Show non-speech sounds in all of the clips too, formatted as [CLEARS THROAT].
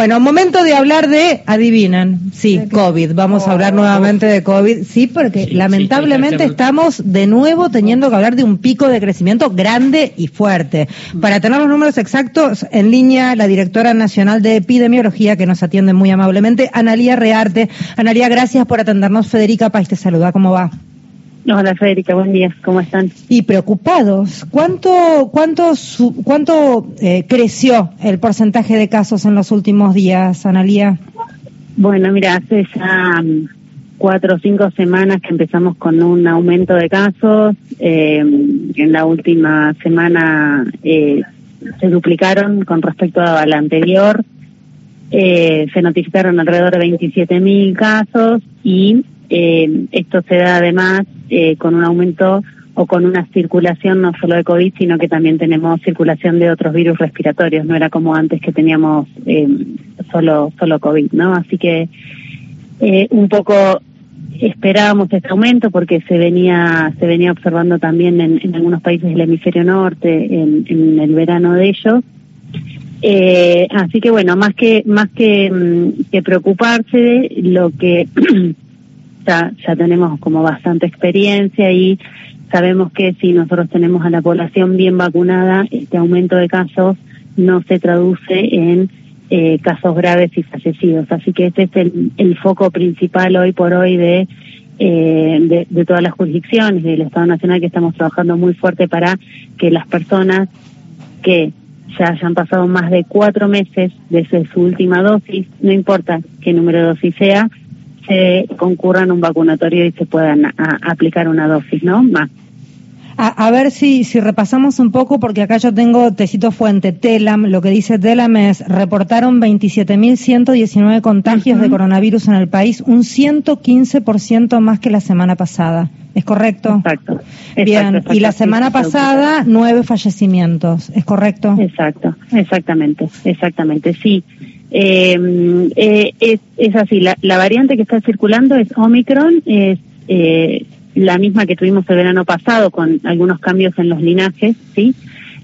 Bueno, momento de hablar de, adivinen, sí, COVID. Vamos a hablar nuevamente de COVID. Sí, porque lamentablemente estamos de nuevo teniendo que hablar de un pico de crecimiento grande y fuerte. Para tener los números exactos, en línea la directora nacional de epidemiología que nos atiende muy amablemente, Analía Rearte. Analía, gracias por atendernos. Federica País te saluda. ¿Cómo va? Hola Federica, buen día, ¿cómo están? Y preocupados. ¿Cuánto, cuánto, cuánto eh, creció el porcentaje de casos en los últimos días, Analía? Bueno, mira, hace ya mm, cuatro o cinco semanas que empezamos con un aumento de casos. Eh, en la última semana eh, se duplicaron con respecto a la anterior. se notificaron alrededor de 27.000 casos y esto se da además eh, con un aumento o con una circulación no solo de COVID, sino que también tenemos circulación de otros virus respiratorios. No era como antes que teníamos eh, solo solo COVID, ¿no? Así que eh, un poco esperábamos este aumento porque se venía se venía observando también en, algunos países del hemisferio norte en, el verano de ellos. Eh, así que bueno, más que más que, mm, que preocuparse, lo que [CLEARS THROAT] ya, ya tenemos como bastante experiencia y sabemos que si nosotros tenemos a la población bien vacunada, este aumento de casos no se traduce en eh, casos graves y fallecidos. Así que este es el, foco principal hoy por hoy de, eh, de, de, todas las jurisdicciones del Estado Nacional que estamos trabajando muy fuerte para que las personas que ya hayan pasado más de cuatro meses desde su última dosis, no importa qué número de dosis sea, se concurran a un vacunatorio y se puedan aplicar una dosis, ¿no? Más. A, ver si, si repasamos un poco, porque acá yo tengo tecito fuente, TELAM, lo que dice TELAM es, reportaron 27.119 contagios de coronavirus en el país, un 115% más que la semana pasada. ¿Es correcto? Exacto. Bien, y la semana pasada, nueve fallecimientos, ¿es correcto? Exacto, exactamente, exactamente, sí. Eh, eh, es, es así, la, la, variante que está circulando es Omicron, es eh, la misma que tuvimos el verano pasado con algunos cambios en los linajes, ¿sí?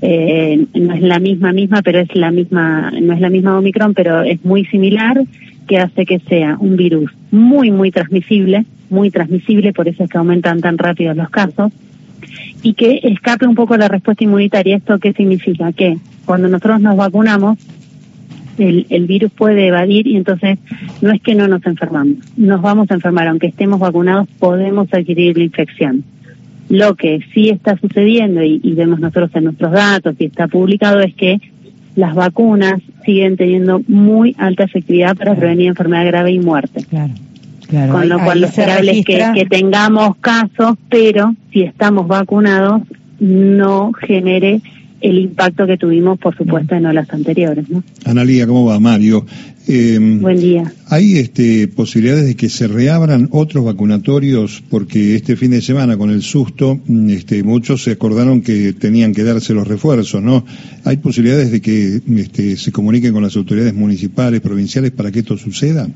Eh, no es la misma misma, pero es la misma, no es la misma Omicron, pero es muy similar, que hace que sea un virus muy, muy transmisible, muy transmisible, por eso es que aumentan tan rápido los casos, y que escape un poco la respuesta inmunitaria. ¿Esto qué significa? Que cuando nosotros nos vacunamos, el, el, virus puede evadir y entonces no es que no nos enfermamos, nos vamos a enfermar, aunque estemos vacunados podemos adquirir la infección. Lo que sí está sucediendo y, vemos nosotros en nuestros datos y está publicado es que las vacunas siguen teniendo muy alta efectividad para prevenir enfermedad grave y muerte. Claro. Claro, Con lo cual lo esperable es que, que tengamos casos, pero si estamos vacunados no genere el impacto que tuvimos, por supuesto, en olas anteriores. ¿no? Analía, ¿cómo va? Mario. Eh, Buen día. ¿Hay este, posibilidades de que se reabran otros vacunatorios? Porque este fin de semana, con el susto, mm, este, muchos se acordaron que tenían que darse los refuerzos, ¿no? ¿Hay posibilidades de que este, se comuniquen con las autoridades municipales, provinciales, para que esto suceda?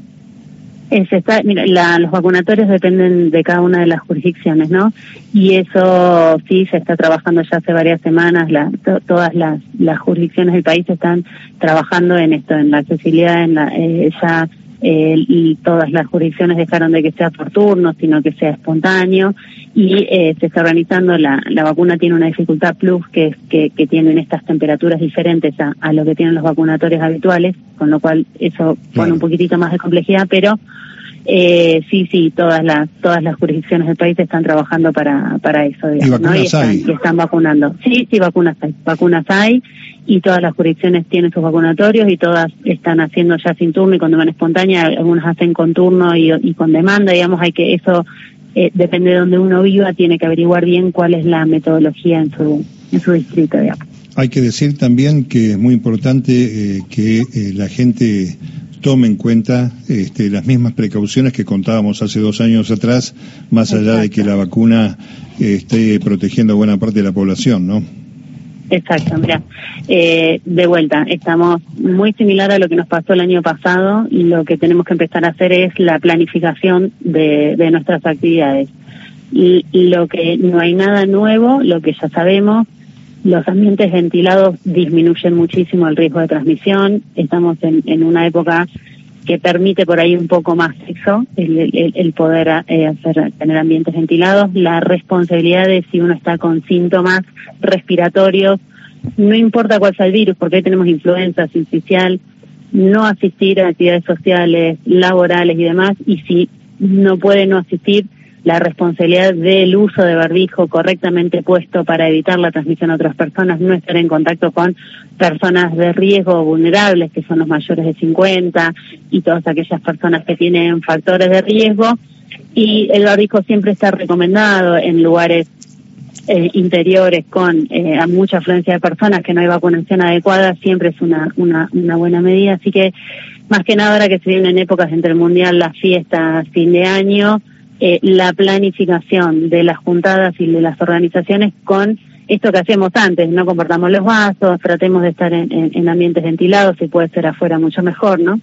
Está, mira, los vacunatorios dependen de cada una de las jurisdicciones, ¿no? Y eso sí se está trabajando ya hace varias semanas. La, todas las, las jurisdicciones del país están trabajando en esto, en la accesibilidad, en la, eh, ya eh, y todas las jurisdicciones dejaron de que sea por turno, sino que sea espontáneo. Y eh, se está organizando la, la vacuna tiene una dificultad plus que es que, que tienen estas temperaturas diferentes a, a lo que tienen los vacunatorios habituales, con lo cual eso pone un poquitito más de complejidad, pero eh, sí, sí, todas las todas las jurisdicciones del país están trabajando para para eso, digamos, ¿Y, están, y están vacunando. Sí, sí, vacunas hay, vacunas hay y todas las jurisdicciones tienen sus vacunatorios y todas están haciendo ya sin turno y con demanda espontánea, algunas hacen con turno y, con demanda, digamos, hay que eso eh, depende de donde uno viva, tiene que averiguar bien cuál es la metodología en su en su distrito, digamos. Hay que decir también que es muy importante eh, que eh, la gente tome en cuenta este, las mismas precauciones que contábamos hace dos años atrás, más allá de que la vacuna esté protegiendo a buena parte de la población, ¿no? Exacto, mira, eh, de vuelta, estamos muy similar a lo que nos pasó el año pasado y lo que tenemos que empezar a hacer es la planificación de, de nuestras actividades. Y lo que no hay nada nuevo, lo que ya sabemos, los ambientes ventilados disminuyen muchísimo el riesgo de transmisión. Estamos en, una época que permite por ahí un poco más sexo, el, poder eh, hacer, tener ambientes ventilados. La responsabilidad de si uno está con síntomas respiratorios, no importa cuál sea el virus, porque hoy tenemos influenza sincicial, no asistir a actividades sociales, laborales y demás, y si no puede no asistir, la responsabilidad del uso de barbijo correctamente puesto para evitar la transmisión a otras personas, no estar en contacto con personas de riesgo vulnerables, que son los mayores de 50 y todas aquellas personas que tienen factores de riesgo. Y el barbijo siempre está recomendado en lugares eh, interiores con eh, mucha afluencia de personas que no hay vacunación adecuada, siempre es una, una, una buena medida. Así que, más que nada ahora que se vienen épocas entre el mundial, las fiestas, fin de año, eh, la planificación de las juntadas y de las organizaciones con esto que hacíamos antes, no comportamos los vasos, tratemos de estar en, ambientes ventilados, si puede ser afuera mucho mejor, ¿no?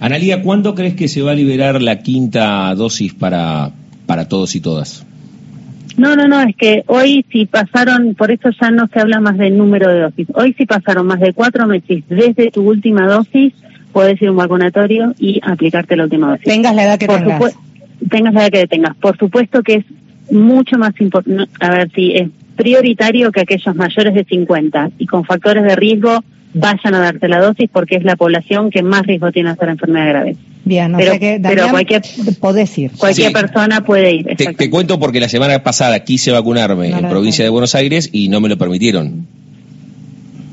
Analia, ¿cuándo crees que se va a liberar la quinta dosis para, para todos y todas? No, no, no, es que hoy si pasaron, por eso ya no se habla más del número de dosis, hoy si pasaron más de cuatro meses desde tu última dosis, puedes ir a un vacunatorio y aplicarte la última dosis. Tengas la edad que tengas tengas la edad que tengas. Por supuesto que es mucho más importante, a ver si es prioritario que aquellos mayores de 50 y con factores de riesgo vayan a darte la dosis porque es la población que más riesgo tiene de hacer enfermedad grave. Bien, pero, que, pero cualquier, podés ir. Cualquier persona puede ir. Te, cuento porque la semana pasada quise vacunarme en provincia de Buenos Aires y no me lo permitieron.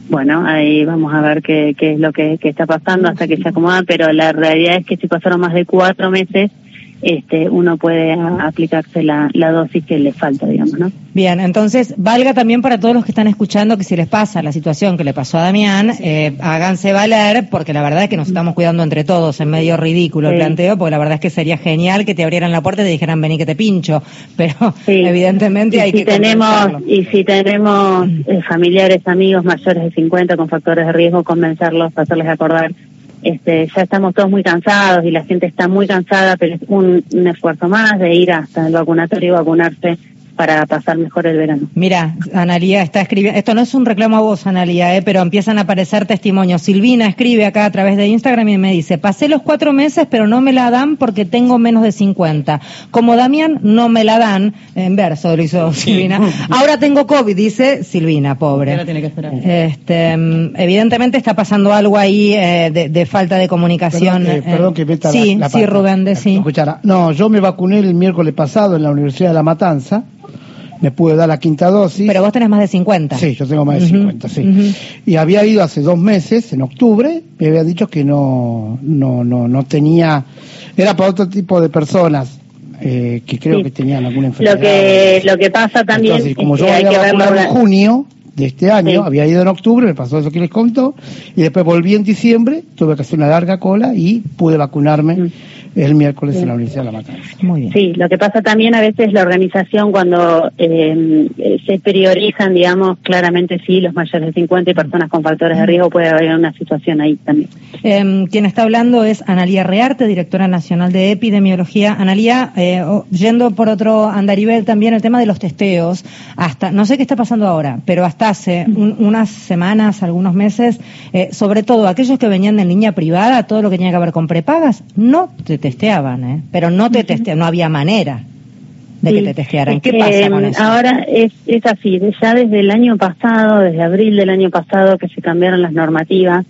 Bueno, ahí vamos a ver qué, qué es lo que, que está pasando hasta que se acomoda, pero la realidad es que si pasaron más de cuatro meses este, uno puede aplicarse la, la dosis que le falta, digamos, ¿no? Bien, entonces valga también para todos los que están escuchando que si les pasa la situación que le pasó a Damián, eh, háganse valer, porque la verdad es que nos estamos cuidando entre todos, en medio ridículo el planteo, porque la verdad es que sería genial que te abrieran la puerta y te dijeran vení que te pincho, [LAUGHS] pero evidentemente hay si que tenemos Y si tenemos eh, familiares, amigos mayores de 50 con factores de riesgo, convencerlos, hacerles acordar este, ya estamos todos muy cansados y la gente está muy cansada, pero es un, un esfuerzo más de ir hasta el vacunatorio y vacunarse para pasar mejor el verano. Mira, Analía está escribiendo, esto no es un reclamo a vos, Analía, eh, pero empiezan a aparecer testimonios. Silvina escribe acá a través de Instagram y me dice, pasé los cuatro meses, pero no me la dan porque tengo menos de 50. Como Damián, no me la dan, en verso lo hizo Silvina. Ahora tengo COVID, dice Silvina, pobre. Ahora tiene que esperar. Este, mm, evidentemente está pasando algo ahí eh, de, falta de comunicación. Perdón que, meta sí, sí, Rubén, de sí. No, yo me vacuné el miércoles pasado en la Universidad de La Matanza me pude dar la quinta dosis. Pero vos tenés más de 50. Sí, yo tengo más de 50, sí. Y había ido hace dos meses, en octubre, me había dicho que no, no, no, no tenía, era para otro tipo de personas. Eh, que creo que tenían alguna enfermedad. Lo que, lo que pasa también Entonces, como yo había vacunado en junio de este año, había ido en octubre, me pasó eso que les contó, y después volví en diciembre, tuve que hacer una larga cola y pude vacunarme. Mm el miércoles en la Universidad de La Matanza. Muy bien. Sí, lo que pasa también a veces la organización cuando eh, se priorizan, digamos, claramente sí, los mayores de 50 y personas con factores de riesgo puede haber una situación ahí también. Eh, quien está hablando es Analía Rearte, directora nacional de epidemiología. Analía, eh, yendo por otro andarivel también el tema de los testeos, hasta, no sé qué está pasando ahora, pero hasta hace unas semanas, algunos meses, eh, sobre todo aquellos que venían de línea privada, todo lo que tenía que ver con prepagas, no te testeaban, ¿eh? pero no te testeaban, no había manera de que te testearan. ¿Qué pasa con eso? Ahora es, es así, ya desde el año pasado, desde abril del año pasado que se cambiaron las normativas,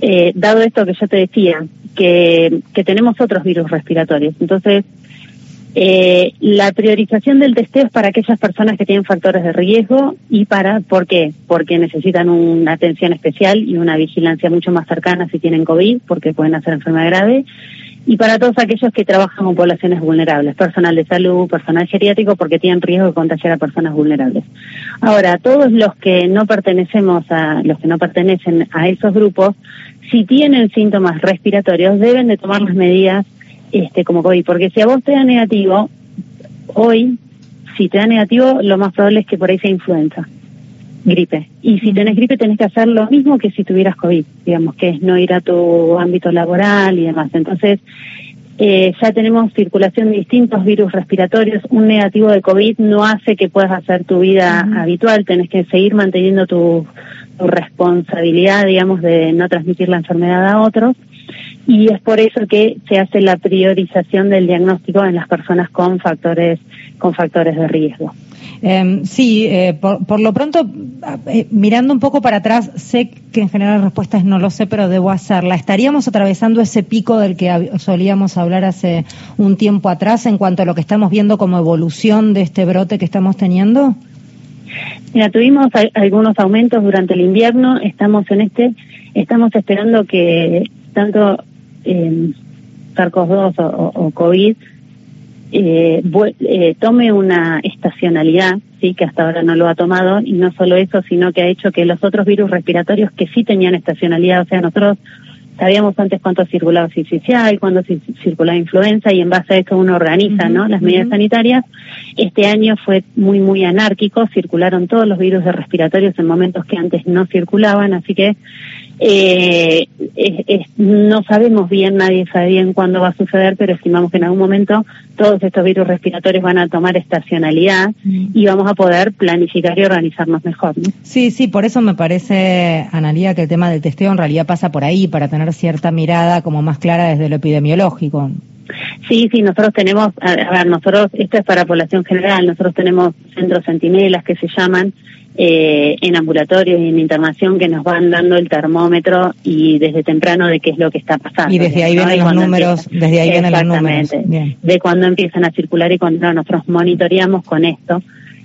eh, dado esto que yo te decía, que, que tenemos otros virus respiratorios. Entonces, eh, la priorización del testeo es para aquellas personas que tienen factores de riesgo y para, ¿por qué? Porque necesitan una atención especial y una vigilancia mucho más cercana si tienen COVID, porque pueden hacer enfermedad grave y para todos aquellos que trabajan con poblaciones vulnerables, personal de salud, personal geriátrico, porque tienen riesgo de contagiar a personas vulnerables. Ahora, todos los que no pertenecemos a, los que no pertenecen a esos grupos, si tienen síntomas respiratorios, deben de tomar las medidas este, como COVID, porque si a vos te da negativo, hoy, si te da negativo, lo más probable es que por ahí sea influenza gripe. Y si tenés gripe tenés que hacer lo mismo que si tuvieras COVID, digamos, que es no ir a tu ámbito laboral y demás. Entonces, eh, ya tenemos circulación de distintos virus respiratorios. Un negativo de COVID no hace que puedas hacer tu vida habitual, tenés que seguir manteniendo tu, tu responsabilidad, digamos, de no transmitir la enfermedad a otros y es por eso que se hace la priorización del diagnóstico en las personas con factores con factores de riesgo. Eh, sí, eh, por, por, lo pronto, eh, mirando un poco para atrás, sé que en general la respuesta es no lo sé, pero debo hacerla. ¿Estaríamos atravesando ese pico del que solíamos hablar hace un tiempo atrás en cuanto a lo que estamos viendo como evolución de este brote que estamos teniendo? Mira, tuvimos algunos aumentos durante el invierno, estamos en este, estamos esperando que tanto eh, SARS-CoV-2 o, o, COVID eh, eh, tome una estacionalidad, sí, que hasta ahora no lo ha tomado, y no solo eso, sino que ha hecho que los otros virus respiratorios que sí tenían estacionalidad, o sea, nosotros sabíamos antes cuánto circulaba y cuándo circulaba influenza y en base a eso uno organiza, ¿no? Las medidas sanitarias. Este año fue muy, muy anárquico, circularon todos los virus de respiratorios en momentos que antes no circulaban, así que eh, no sabemos bien, nadie sabe bien cuándo va a suceder, pero estimamos que en algún momento todos estos virus respiratorios van a tomar estacionalidad mm. y vamos a poder planificar y organizarnos mejor. ¿no? Sí, sí, por eso me parece, Analia, que el tema del testeo en realidad pasa por ahí, para tener cierta mirada como más clara desde lo epidemiológico. Sí, sí, nosotros tenemos, a ver, nosotros, esto es para población general, nosotros tenemos centros centinelas que se llaman, eh, en ambulatorios y en internación que nos van dando el termómetro y desde temprano de qué es lo que está pasando. Y desde ahí vienen los números, desde ahí vienen los números. De cuando empiezan a circular y cuando nosotros monitoreamos con esto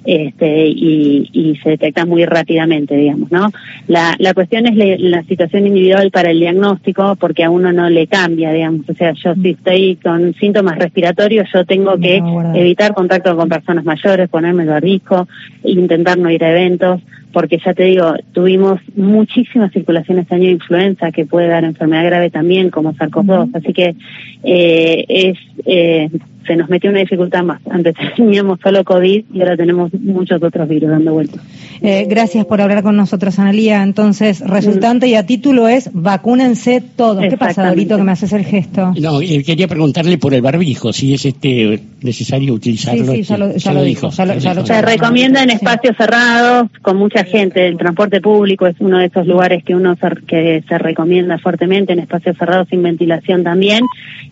este, y, y, se detecta muy rápidamente, digamos, ¿no? La, la cuestión es la situación individual para el diagnóstico porque a uno no le cambia, digamos, o sea, yo si estoy con síntomas respiratorios, yo tengo que evitar contacto con personas mayores, ponerme el barbijo, intentar no ir a eventos, porque ya te digo, tuvimos muchísimas circulaciones este año de influenza que puede dar enfermedad grave también, como SARS-CoV-2, así que eh, es... Eh, se nos metió una dificultad más. Antes [LAUGHS] teníamos solo COVID y ahora tenemos muchos otros virus dando vueltas. Eh, gracias por hablar con nosotros, Analía. Entonces, resultante y a título es vacúnense todos. ¿Qué pasa, Dorito, que me haces el gesto? No, eh, quería preguntarle por el barbijo, si es este necesario utilizarlo. Sí, sí, ya lo, dijo. se recomienda en espacios cerrados, con mucha gente. El transporte público es uno de esos lugares que uno que se recomienda fuertemente, en espacios cerrados sin ventilación también.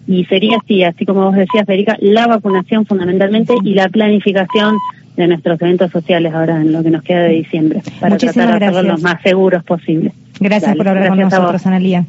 Y sería así, así como vos decías, Federica, la vacunación fundamentalmente y la planificación de nuestros eventos sociales ahora en lo que nos queda de diciembre para tratar de hacerlos lo más seguros posible. Gracias por hablar con nosotros, Analía.